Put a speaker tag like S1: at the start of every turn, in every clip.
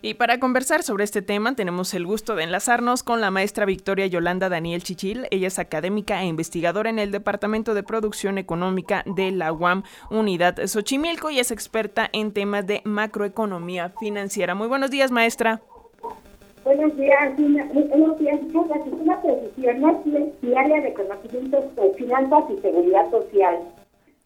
S1: Y para conversar sobre este tema tenemos el gusto de enlazarnos con la maestra Victoria Yolanda Daniel Chichil. Ella es académica e investigadora en el Departamento de Producción Económica de la UAM Unidad Xochimilco y es experta en temas de macroeconomía financiera. Muy buenos días, maestra.
S2: Buenos días, buenos días. Una es área de conocimientos de finanzas y seguridad social.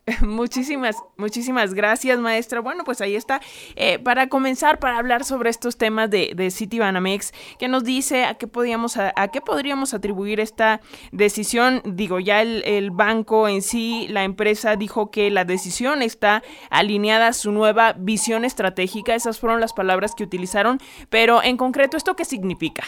S1: Muchísimas, muchísimas gracias, maestra. Bueno, pues ahí está. Eh, para comenzar, para hablar sobre estos temas de, Citibanamex, ¿qué nos dice a qué, podríamos, a, qué podríamos atribuir esta decisión? Digo, ya el, banco en sí, la empresa dijo que la decisión está alineada a su nueva visión estratégica. Esas fueron las palabras que utilizaron. Pero en concreto, ¿esto qué significa?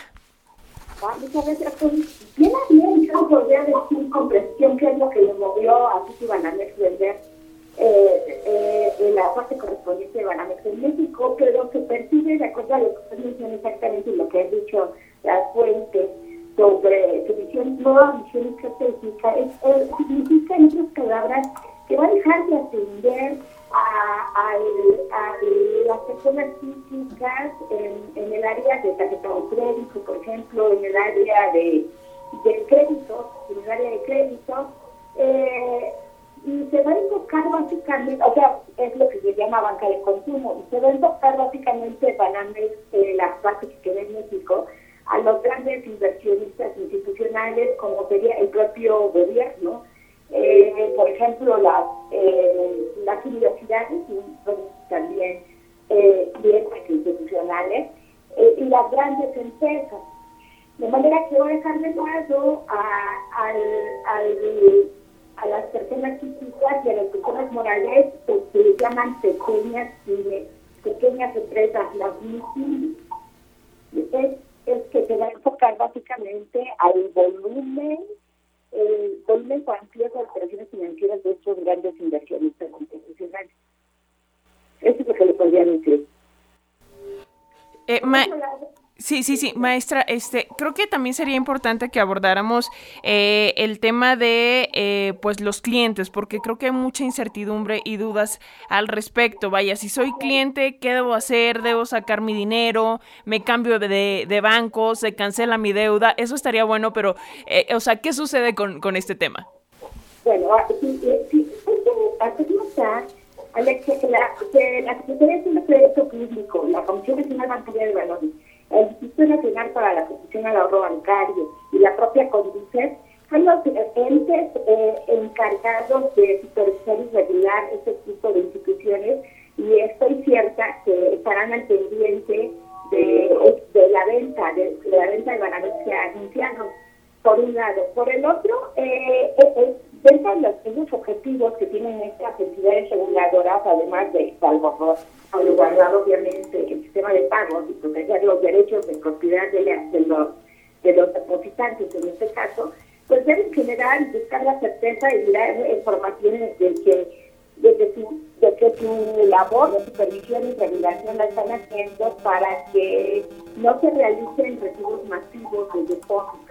S2: Bien bien, yo podría decir con precisión qué es lo que le movió a City Banamex vender eh, eh, en la parte correspondiente de Banamex en México, pero se percibe, de acuerdo a lo que usted menciona exactamente lo que ha dicho la fuente sobre su visión, nueva visión estratégica, es, eh, significa en otras palabras que va a dejar de atender a, las personas físicas en, el área de tarjeta de crédito, por ejemplo, en el área de, de créditos, en el área de créditos, eh, y se va a enfocar básicamente, o sea, es lo que se llama banca de consumo, y se va a enfocar básicamente Banamex, eh, la parte que queda en México, a los grandes inversionistas institucionales, como sería el propio gobierno, eh, por ejemplo, las, eh, las universidades y también eh, institucionales eh, y las grandes empresas. De manera que voy a dejar de lado a, a las personas físicas y a las personas morales que se llaman pequeñas pequeñas empresas, las MIPIM. Es, es que se va a enfocar básicamente al volumen el volumen cuantioso de operaciones financieras de estos grandes inversionistas institucionales. Eso es lo que le podría decir.
S1: Eh, Sí, sí, sí, maestra, este, creo que también sería importante que abordáramos eh, el tema de, eh, pues, los clientes, porque creo que hay mucha incertidumbre y dudas al respecto. Vaya, si soy cliente, ¿qué debo hacer? ¿Debo sacar mi dinero? ¿Me cambio de, de banco? ¿Se cancela mi deuda? Eso estaría bueno, pero, eh, o sea, ¿qué sucede con, con este tema?
S2: Bueno, sí, sí, la, la Secretaría de Crédito Público, la Comisión Nacional Bancaria de Valores, Nacional para la Protección al Ahorro Bancario y la propia Conducet son los entes eh, encargados de supervisar y regular este tipo de instituciones y estoy cierta que estarán al pendiente de, de la venta, de, la venta de bananos que ha anunciado, por un lado. Por el otro, eh, eh, dentro de los, objetivos que tienen estas entidades reguladoras, además de salvaguardar obviamente el sistema de pagos y proteger los derechos de propiedad de, los de los depositantes en este caso, pues deben generar y buscar la certeza y dar informaciones de que de que, su, de que su labor de supervisión y regulación la están haciendo para que no se realicen recibos masivos de depósitos,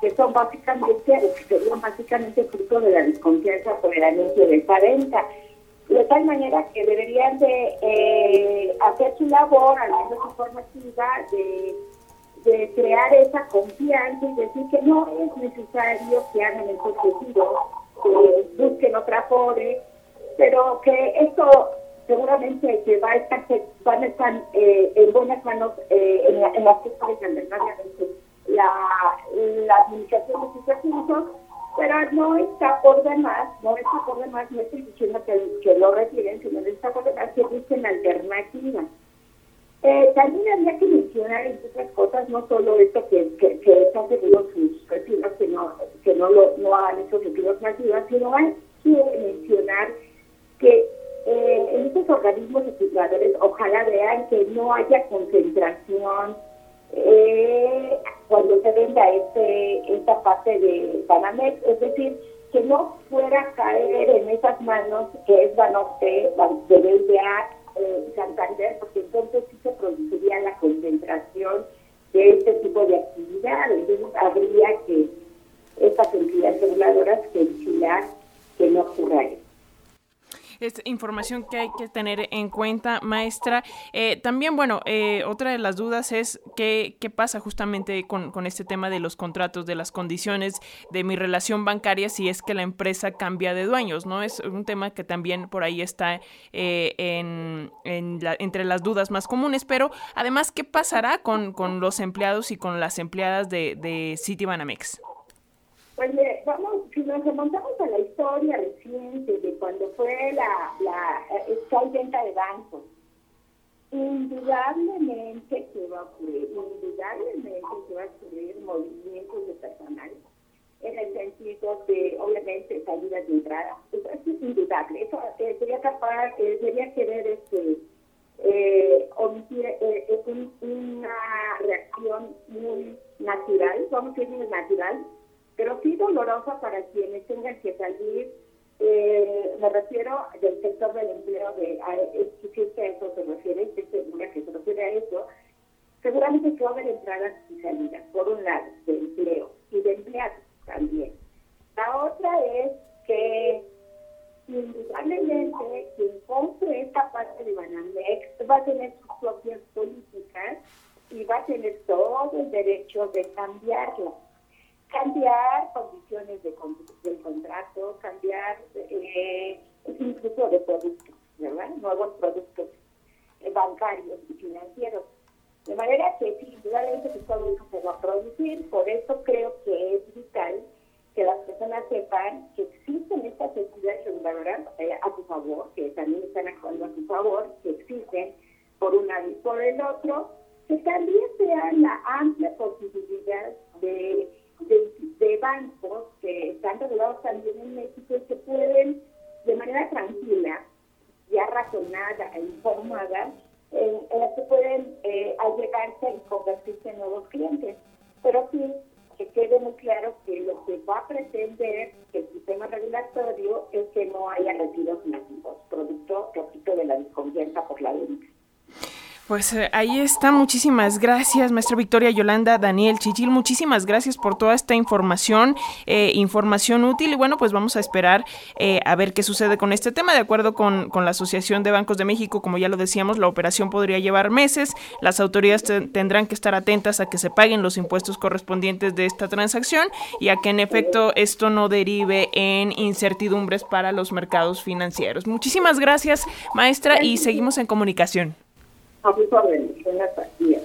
S2: que son básicamente, que serían básicamente fruto de la desconfianza por el anuncio de esta venta. De tal manera que deberían de eh, hacer su labor, al menos informativa, de, de crear esa confianza y decir que no es necesario que hagan el objetivo, que busquen otra fore, pero que esto seguramente que va a estar, van a estar eh, en buenas manos eh, en, la, en las que la, la administración de sus asuntos pero no está por demás, no está por demás, no estoy diciendo que, que lo retiren, sino que está por demás que busquen alternativas. Eh, también había que mencionar, entre otras cosas, no solo esto que, que, que está seguro sus retiros, que no, que no, lo, no han hecho retiros masivos, sino hay que mencionar que eh, en estos organismos legisladores ojalá vean que no haya concentración eh, cuando se venda este, esta parte de Banamex, es decir, que no fuera a caer en esas manos que es Banorte, de BBA, eh, Santander, porque entonces sí se produciría la concentración de este tipo de actividades. Habría que estas entidades reguladoras que vigilar
S1: Es información que hay que tener en cuenta, maestra. Eh, también, bueno, eh, otra de las dudas es qué, qué pasa justamente con, con, este tema de los contratos, de las condiciones de mi relación bancaria si es que la empresa cambia de dueños, ¿no? Es un tema que también por ahí está eh, en, en entre las dudas más comunes, pero además, ¿qué pasará con, con los empleados y con las empleadas de, de Citibanamex?
S2: Pues vamos, si nos remontamos a la historia reciente de cuando fue la, la eh, venta de bancos, indudablemente que va a ocurrir, indudablemente que va a ocurrir movimientos de personal en el sentido de, obviamente, salidas de entrada. Eso es indudable. Eso eh, sería capaz, eh, querer este, eh, omitir eh, una para quienes tengan que salir. Eh, me refiero del sector del empleo, de, a, si a eso se refiere, estoy segura que se refiere a eso, seguramente que va a haber entradas y salidas, por un lado, de empleo y de empleados también. La otra es que indudablemente quien compre esta parte de Banamex va a tener sus propias políticas y va a tener todo el derecho de cambiarlas cambiar del eh, incluso de productos, ¿verdad? Nuevos productos eh, bancarios y financieros. De manera que sí, indudablemente que todo eso se va a producir, por eso creo que es vital que las personas sepan que existen estas entidades reguladoras eh, a su favor, que también están actuando a su favor, que existen por un lado y por el otro, que también sea la amplia posibilidad de de, bancos que están regulados también en México y que pueden, de manera tranquila, ya razonada e informada, en, en que pueden eh, allegarse y convertirse en nuevos clientes. Pero sí, que quede muy claro que lo que va a pretender el sistema regulatorio es que no haya retiros masivos,
S1: Pues eh, ahí está, muchísimas gracias, maestra Victoria Yolanda, Daniel Chichil, muchísimas gracias por toda esta información, eh, información útil y bueno, pues vamos a esperar eh, a ver qué sucede con este tema. De acuerdo con, con, la Asociación de Bancos de México, como ya lo decíamos, la operación podría llevar meses, las autoridades tendrán que estar atentas a que se paguen los impuestos correspondientes de esta transacción y a que en efecto esto no derive en incertidumbres para los mercados financieros. Muchísimas gracias, maestra, y seguimos en comunicación.
S2: A sus órdenes, buenas días.